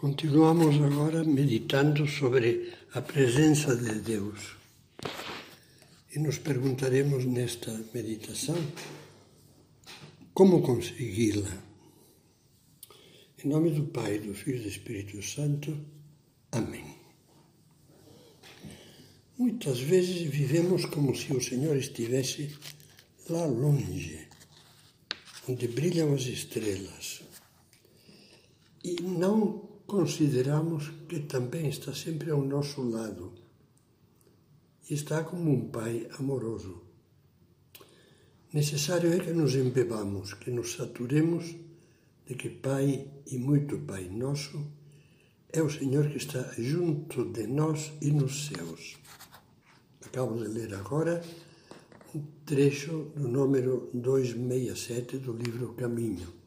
Continuamos agora meditando sobre a presença de Deus. E nos perguntaremos nesta meditação como consegui-la. Em nome do Pai, do Filho e do Espírito Santo. Amém. Muitas vezes vivemos como se o Senhor estivesse lá longe, onde brilham as estrelas, e não consideramos que também está sempre ao nosso lado. Está como um Pai amoroso. Necessário é que nos embebamos, que nos saturemos de que Pai e muito Pai nosso é o Senhor que está junto de nós e nos céus. Acabo de ler agora um trecho do número 267 do livro Caminho.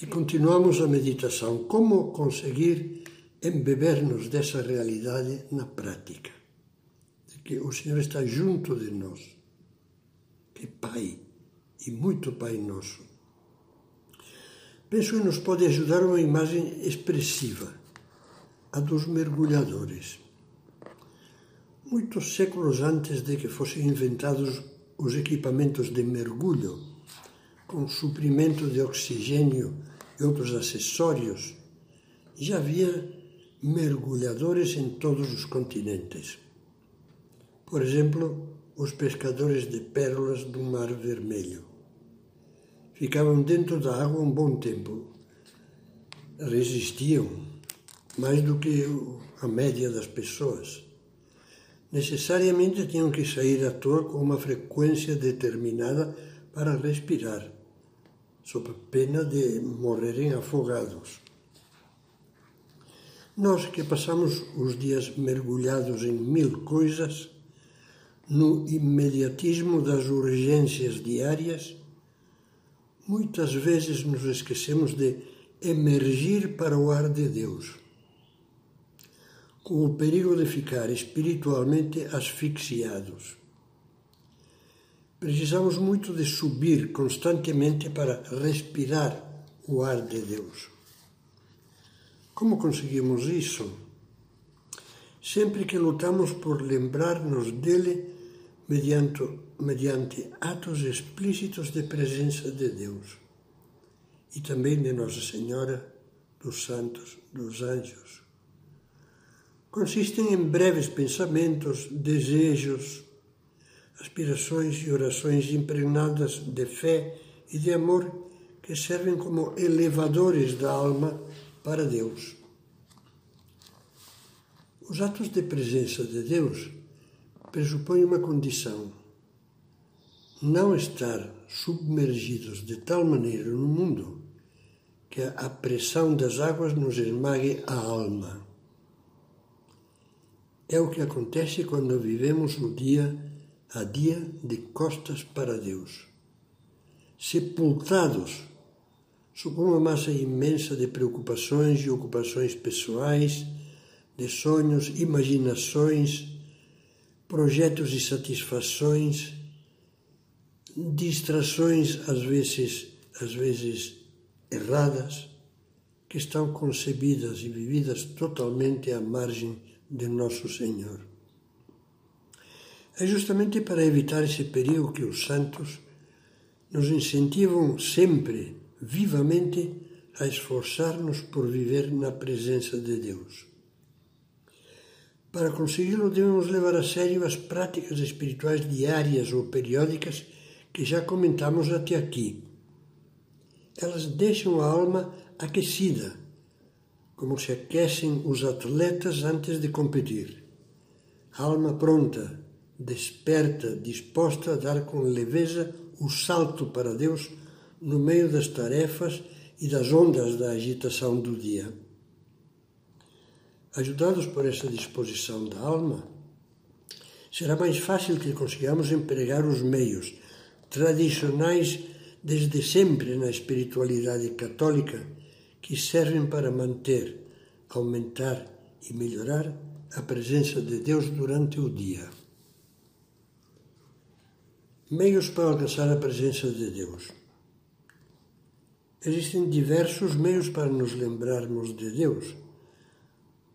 E continuamos a meditação. Como conseguir embeber-nos dessa realidade na prática? De que o Senhor está junto de nós, que Pai, e muito Pai nosso. Penso que nos pode ajudar uma imagem expressiva, a dos mergulhadores. Muitos séculos antes de que fossem inventados os equipamentos de mergulho, com suprimento de oxigênio e outros acessórios, já havia mergulhadores em todos os continentes. Por exemplo, os pescadores de pérolas do Mar Vermelho. Ficavam dentro da água um bom tempo. Resistiam mais do que a média das pessoas. Necessariamente tinham que sair à toa com uma frequência determinada para respirar sob pena de morrerem afogados. Nós que passamos os dias mergulhados em mil coisas, no imediatismo das urgências diárias, muitas vezes nos esquecemos de emergir para o ar de Deus, com o perigo de ficar espiritualmente asfixiados. Precisamos muito de subir constantemente para respirar o ar de Deus. Como conseguimos isso? Sempre que lutamos por lembrar-nos dele mediante, mediante atos explícitos de presença de Deus e também de Nossa Senhora, dos santos, dos anjos. Consistem em breves pensamentos, desejos, aspirações e orações impregnadas de fé e de amor que servem como elevadores da alma para Deus. Os atos de presença de Deus pressupõem uma condição: não estar submergidos de tal maneira no mundo que a pressão das águas nos esmague a alma. É o que acontece quando vivemos o dia a dia de costas para Deus. Sepultados sob uma massa imensa de preocupações e ocupações pessoais, de sonhos, imaginações, projetos e satisfações, distrações às vezes, às vezes erradas, que estão concebidas e vividas totalmente à margem de nosso Senhor. É justamente para evitar esse perigo que os santos nos incentivam sempre, vivamente, a esforçar-nos por viver na presença de Deus. Para consegui-lo, devemos levar a sério as práticas espirituais diárias ou periódicas que já comentamos até aqui. Elas deixam a alma aquecida, como se aquecem os atletas antes de competir. A alma pronta, desperta, disposta a dar com leveza o salto para Deus no meio das tarefas e das ondas da agitação do dia. Ajudados por essa disposição da alma, será mais fácil que consigamos empregar os meios tradicionais desde sempre na espiritualidade católica que servem para manter, aumentar e melhorar a presença de Deus durante o dia meios para alcançar a presença de Deus. existem diversos meios para nos lembrarmos de Deus,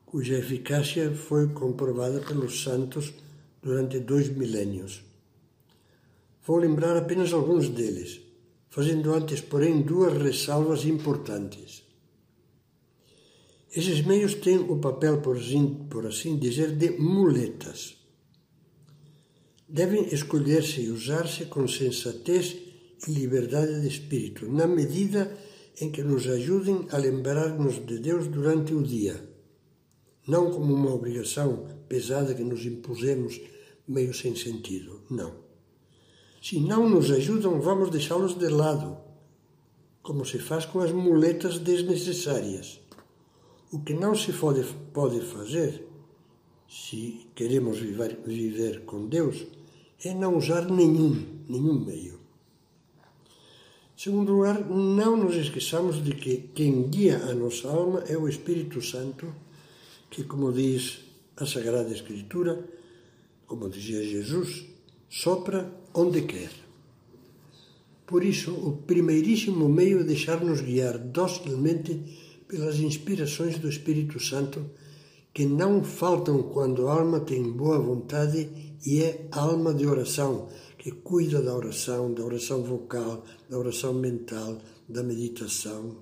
cuja eficácia foi comprovada pelos santos durante dois milênios. Vou lembrar apenas alguns deles, fazendo antes, porém, duas ressalvas importantes. Esses meios têm o papel, por assim, dizer, de muletas. Devem escolher-se e usar-se com sensatez e liberdade de espírito, na medida em que nos ajudem a lembrar-nos de Deus durante o dia, não como uma obrigação pesada que nos impusemos meio sem sentido, não. Se não nos ajudam, vamos deixá-los de lado, como se faz com as muletas desnecessárias. O que não se pode, fazer, se queremos viver, viver com Deus, é não usar nenhum, nenhum meio. Segundo lugar, não nos esqueçamos de que quem guia a nossa alma é o Espírito Santo, que, como diz a Sagrada Escritura, como dizia Jesus, sopra onde quer. Por isso, o primeiríssimo meio é deixar-nos guiar docilmente pelas inspirações do Espírito Santo, que não faltam quando a alma tem boa vontade e é alma de oração, que cuida da oração, da oração vocal, da oração mental, da meditação.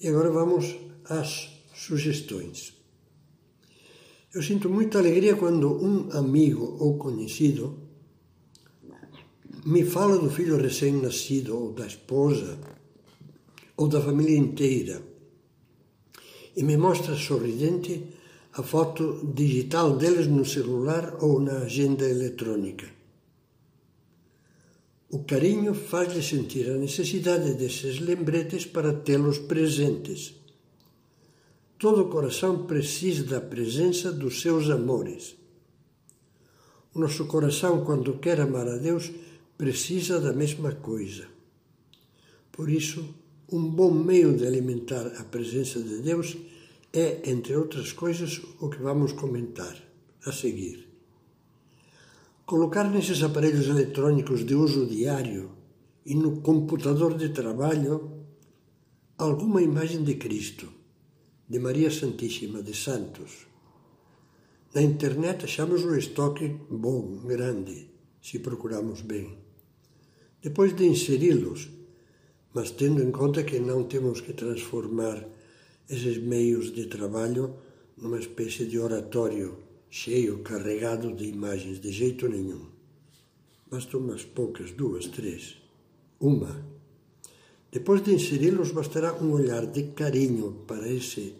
E agora vamos às sugestões. Eu sinto muita alegria quando um amigo ou conhecido me fala do filho recém-nascido, ou da esposa, ou da família inteira, e me mostra sorridente a foto digital deles no celular ou na agenda eletrônica. O carinho faz-lhe sentir a necessidade desses lembretes para tê-los presentes Todo coração precisa da presença dos seus amores. O nosso coração, quando quer amar a Deus, precisa da mesma coisa. Por isso, um bom meio de alimentar a presença de Deus é, entre outras coisas, o que vamos comentar a seguir. Colocar nesses aparelhos eletrônicos de uso diário e no computador de trabalho alguma imagem de Cristo de Maria Santíssima de Santos. Na internet achamos um estoque bom, grande, se procuramos bem. Depois de inseri-los, mas tendo em conta que não temos que transformar esses meios de trabalho numa espécie de oratório cheio, carregado de imagens, de jeito nenhum. Bastam umas poucas, duas, três. Uma. Depois de inseri-los, bastará um olhar de carinho para esse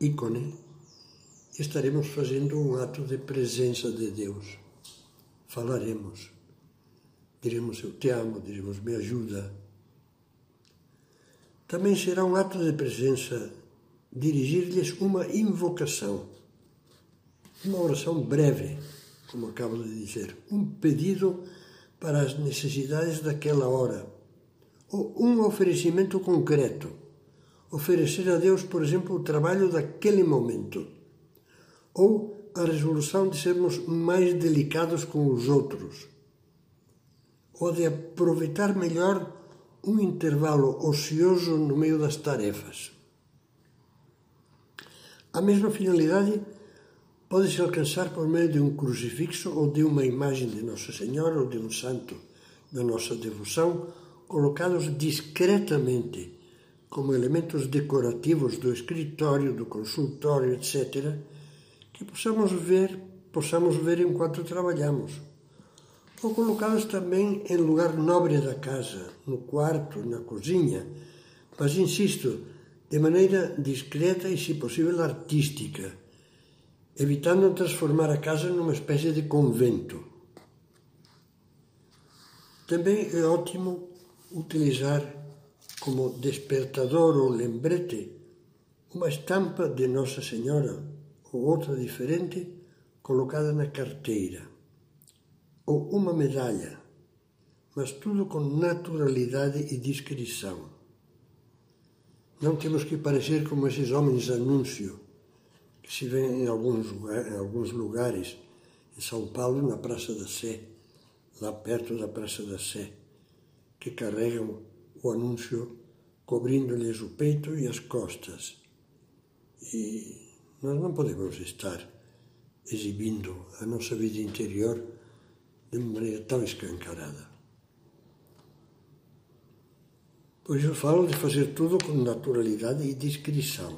ícone, estaremos fazendo um ato de presença de Deus. Falaremos. Diremos eu te amo, diremos me ajuda. Também será um ato de presença dirigir-lhes uma invocação, uma oração breve, como acabo de dizer, um pedido para as necessidades daquela hora, ou um oferecimento concreto oferecer a Deus, por exemplo, o trabalho daquele momento, ou a resolução de sermos mais delicados com os outros, ou de aproveitar melhor um intervalo ocioso no meio das tarefas. A mesma finalidade pode-se alcançar por meio de um crucifixo ou de uma imagem de Nossa Senhora ou de um santo da nossa devoção, colocados discretamente como elementos decorativos do escritório, do consultório, etc., que possamos ver, possamos ver enquanto trabalhamos. ou colocá-los também em lugar nobre da casa, no quarto, na cozinha, mas insisto, de maneira discreta e, se possível, artística, evitando transformar a casa numa espécie de convento. Também é ótimo utilizar como despertador ou lembrete uma estampa de Nossa Senhora ou outra diferente colocada na carteira. Ou uma medalha, mas tudo com naturalidade e discrição. Não temos que parecer como esses homens anúncio que se vê em alguns, em alguns lugares, em São Paulo, na Praça da Sé, lá perto da Praça da Sé que carregam o anúncio cobrindo-lhes o peito e as costas. E nós não podemos estar exibindo a nossa vida interior de maneira tão escancarada. Pois eu falo de fazer tudo com naturalidade e discrição.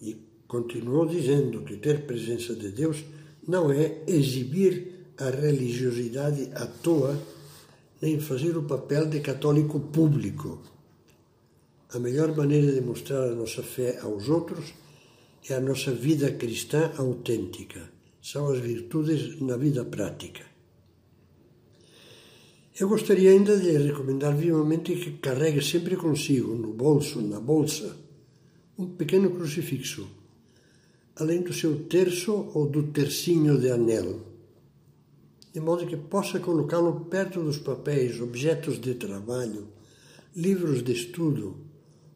E continuou dizendo que ter presença de Deus não é exibir a religiosidade à toa, nem fazer o papel de católico público. A melhor maneira de mostrar a nossa fé aos outros é a nossa vida cristã autêntica. São as virtudes na vida prática. Eu gostaria ainda de recomendar vivamente que carregue sempre consigo, no bolso, na bolsa, um pequeno crucifixo, além do seu terço ou do tercinho de anel, de modo que possa colocá-lo perto dos papéis, objetos de trabalho, livros de estudo,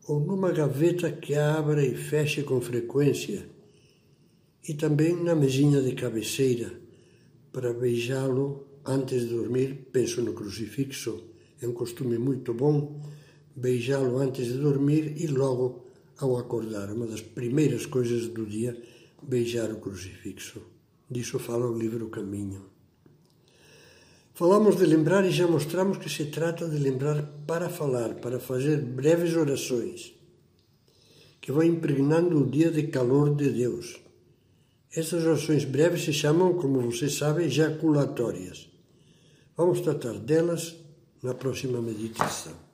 ou numa gaveta que abra e feche com frequência, e também na mesinha de cabeceira, para beijá-lo antes de dormir, penso no crucifixo. É um costume muito bom beijá-lo antes de dormir e logo ao acordar. Uma das primeiras coisas do dia, beijar o crucifixo. Disso fala o livro Caminho. Falamos de lembrar e já mostramos que se trata de lembrar para falar, para fazer breves orações, que vão impregnando o dia de calor de Deus. Essas orações breves se chamam, como você sabe, jaculatórias. Vamos tratar delas na próxima meditação.